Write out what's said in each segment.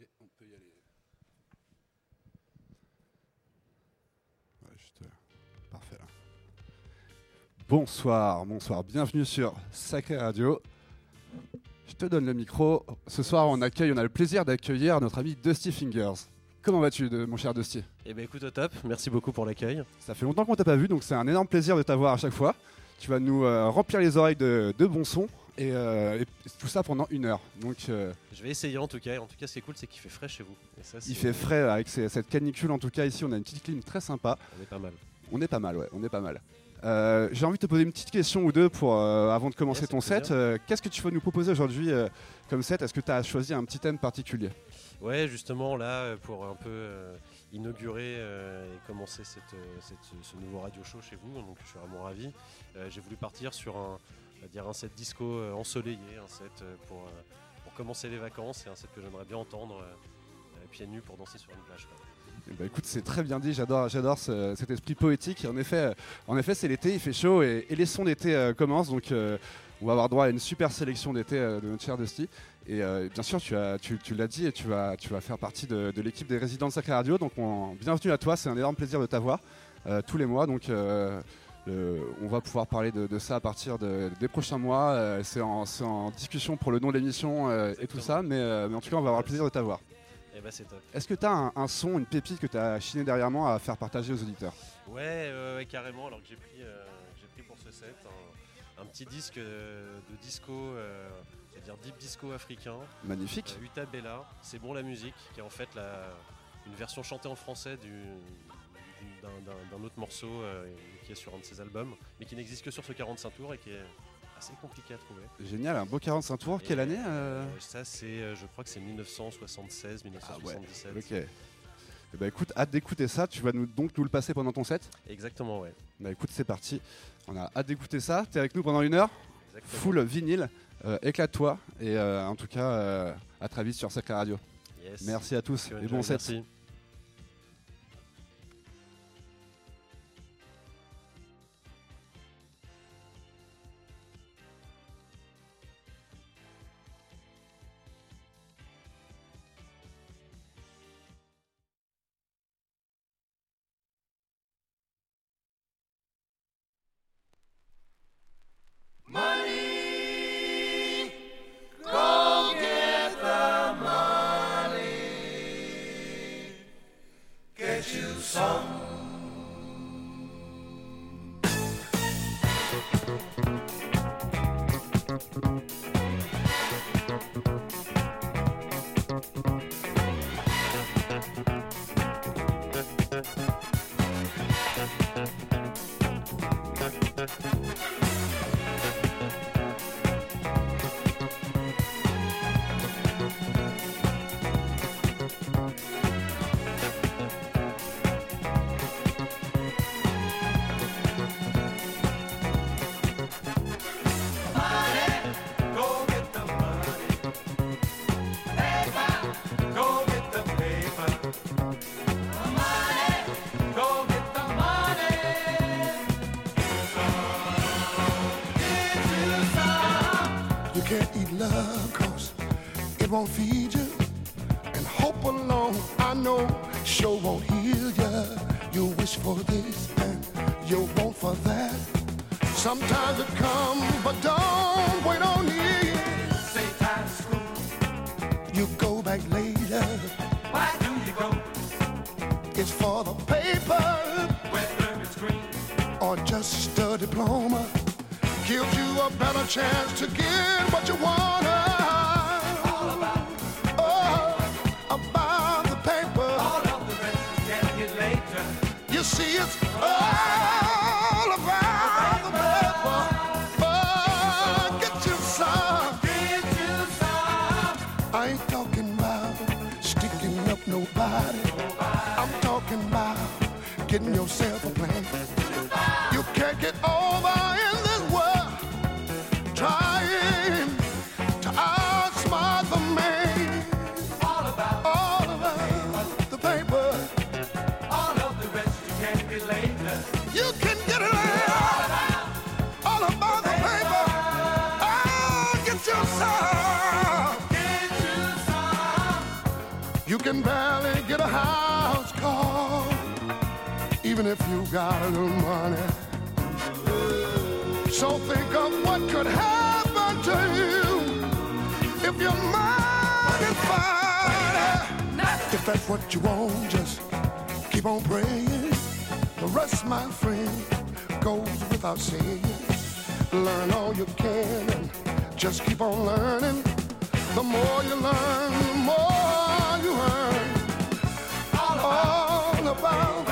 Et on peut y aller. Ouais, juste, euh, Parfait là. Bonsoir, bonsoir, bienvenue sur Sacré Radio. Je te donne le micro. Ce soir, on accueille, on a le plaisir d'accueillir notre ami Dusty Fingers. Comment vas-tu, mon cher Dusty? Eh ben écoute au top, merci beaucoup pour l'accueil. Ça fait longtemps qu'on t'a pas vu, donc c'est un énorme plaisir de t'avoir à chaque fois. Tu vas nous euh, remplir les oreilles de, de bons sons et, euh, et tout ça pendant une heure. Donc euh, Je vais essayer en tout cas. En tout cas, ce qui est cool, c'est qu'il fait frais chez vous. Et ça, c'est- il fait frais avec ces- cette canicule. En tout cas, ici, on a une petite clim très sympa. On est pas mal. On est pas mal, ouais, on est pas mal. Euh, J'ai envie de te poser une petite question ou deux pour, avant de commencer ton set. Qu'est-ce que tu vas nous proposer aujourd'hui comme set? Est-ce que tu as choisi un petit thème particulier? Ouais, justement là, pour un peu inaugurer euh, et commencer cette, cette- ce nouveau radio show chez vous, donc je suis vraiment ravi. Euh, J'ai voulu partir sur un, dire un set disco euh, ensoleillé, un set euh, pour, euh, pour commencer les vacances et un set que j'aimerais bien entendre pieds nus pour danser sur une plage. ben, écoute, c'est très bien dit, j'adore, j'adore ce- cet esprit poétique. En effet, en effet, c'est l'été, il fait chaud et, les sons d'été commencent, donc on va avoir droit à une super sélection d'été de notre cher Dusty. Et bien sûr, tu, as, tu, tu l'as dit, et tu vas, tu vas faire partie de, l'équipe des résidents de Sacré Radio. Donc, on- bienvenue à toi, c'est un énorme plaisir de t'avoir tous les mois. Donc, euh, on va pouvoir parler de, de ça à partir de- des prochains mois. Euh, c'est, en, discussion pour le nom de l'émission euh, et tout ça, mais, mais en tout cas, on va avoir le plaisir de t'avoir. Et bah c'est top. Est-ce que tu as un, un son, une pépite que tu as chiné derrière moi à faire partager aux auditeurs? Ouais, ouais, carrément. Alors que j'ai pris, j'ai pris pour ce set un, un petit disque de disco, c'est-à-dire deep disco africain. Magnifique. Uta Bella, c'est bon la musique, qui est en fait la- une version chantée en français du- d'un- autre morceau euh, qui est sur un de ses albums, mais qui n'existe que sur ce 45 tours et qui est assez compliqué à trouver. Génial, un beau 45 tours. Quelle Et, année euh euh, Ça, c'est, je crois que c'est 1976, 1977. Ok. Eh ben, écoute, hâte d'écouter ça. Tu vas nous, donc nous le passer pendant ton set? Exactement, ouais. Bah écoute, c'est parti. On a hâte d'écouter ça. T'es avec nous pendant une heure? Exactement. Full vinyle. Euh, Éclate-toi. Et en tout cas, à très vite sur Sacré Radio. Yes. Merci à tous et bon set. Merci. It's for the paper where dirt green? or just a diploma. Gives you a better chance to get what you want. All about, Oh, about the paper. all of the rest can get later. You see, it's all about the paper. Oh, get you some. Get you some. I ain't talking about sticking up nobody. Getting yourself a plan. You can't get over in this world trying to outsmart the man. All about, All about the paper. all of the rest you can't get later. You can get it all. All about the paper. Oh, get your some. Get you. You can barely get a house even if you got a little money. So think of what could happen to you if your mind is fine. If that's what you want, just keep on praying. The rest, my friend, goes without saying. Learn all you can and just keep on learning. The more you learn, the more you earn. All about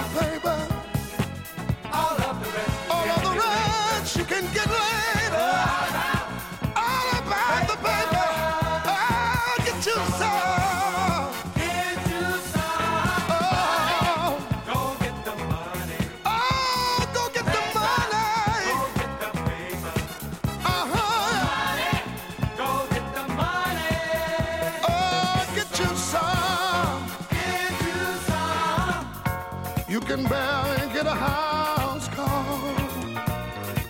get a house call,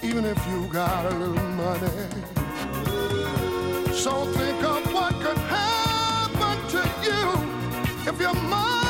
even if you got a little money. So think of what could happen to you if your money's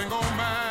was something on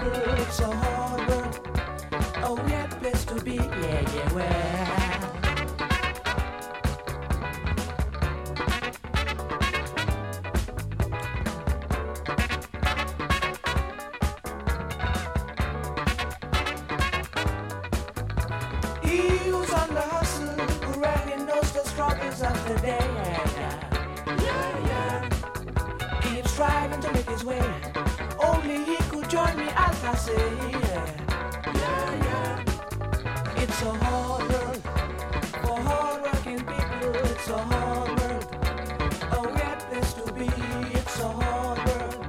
good, so hard work. Oh yeah, place to be, yeah, yeah, well. Eels on the hustle, bragging knows the struggles of the day. Yeah. yeah. Keeps striving to make his way. Only he join me as I say, yeah, yeah, yeah. It's a hard world for hardworking people. It's a hard world, a weird place to be. It's a hard world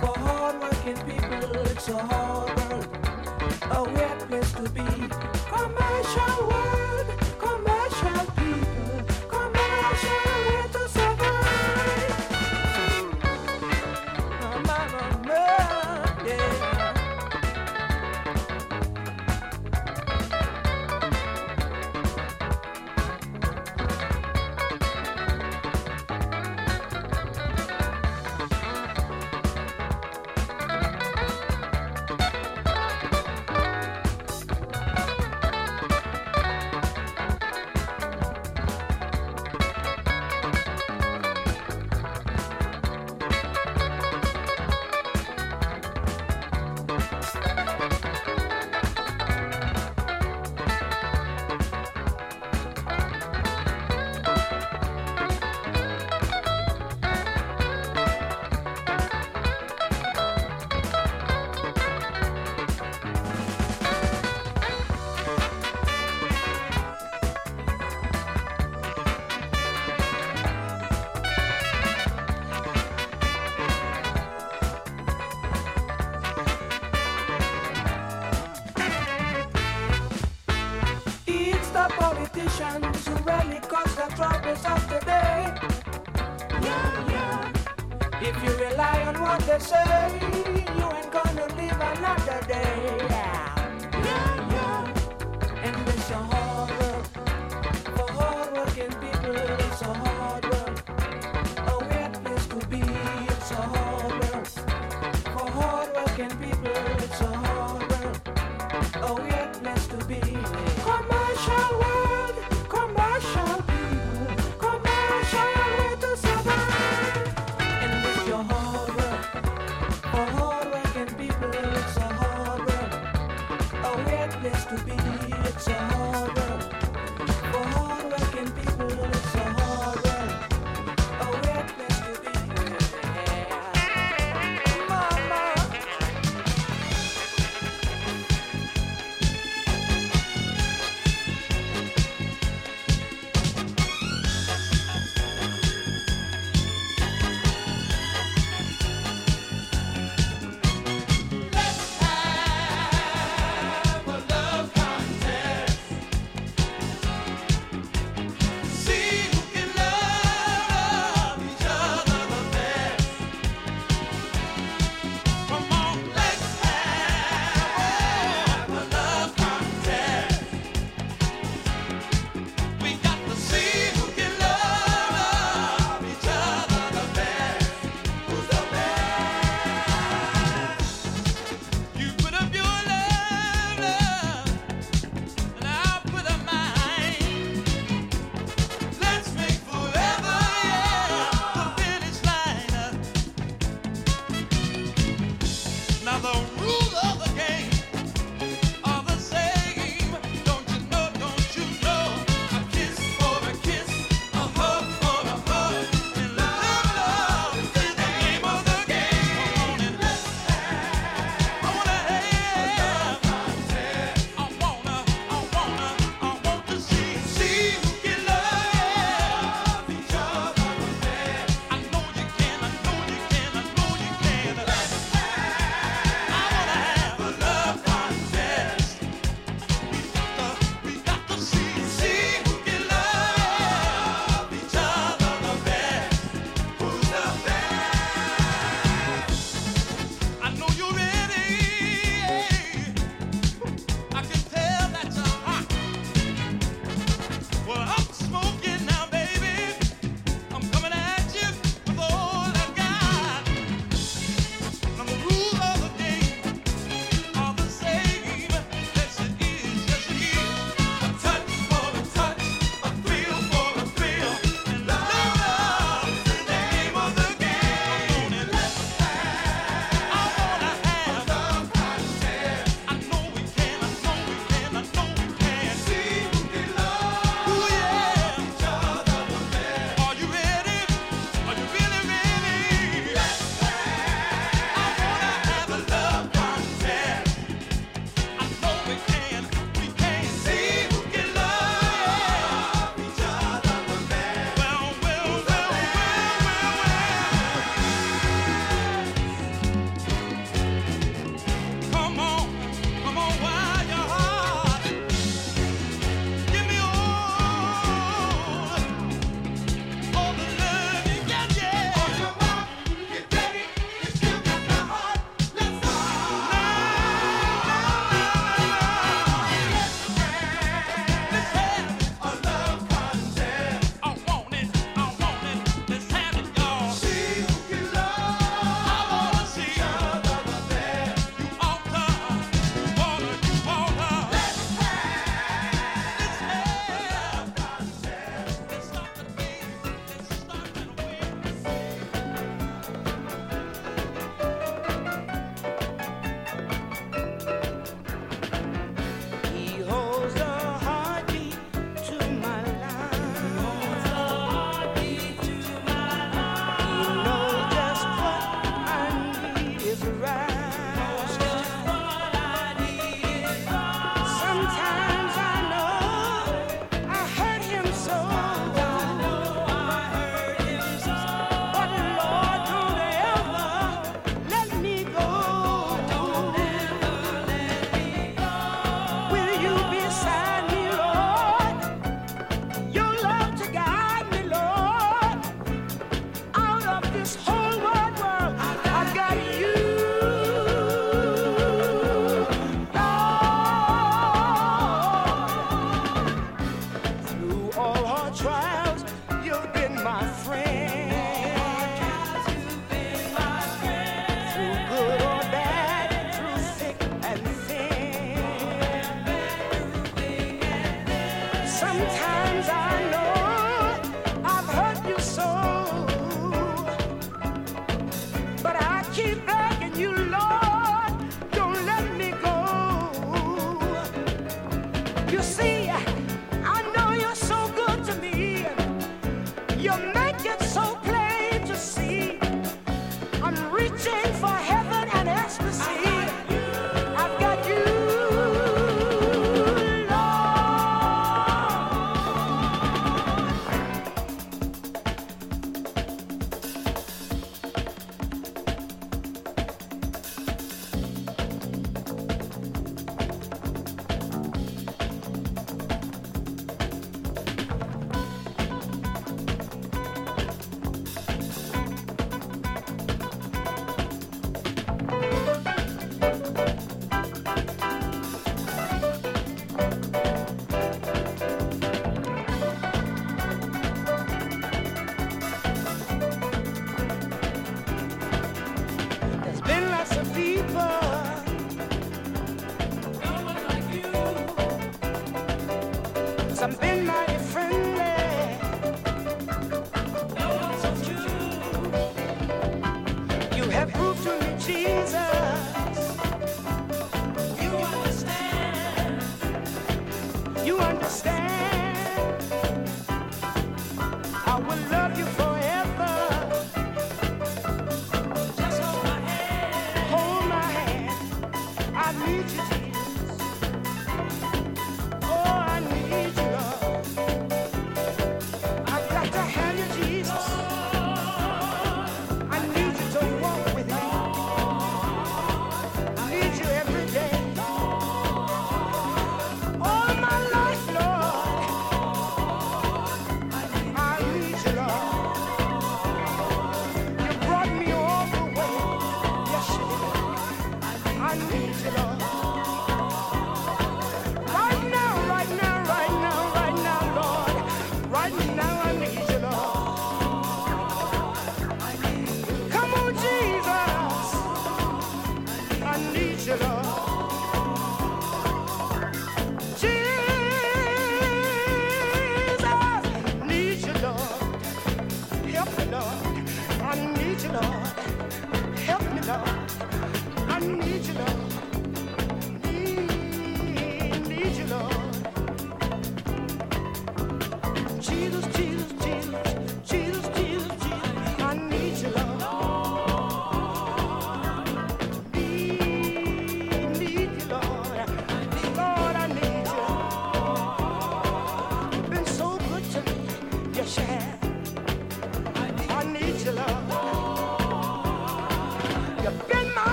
for hardworking people. It's a hard world, a weird place to be. Commercial world.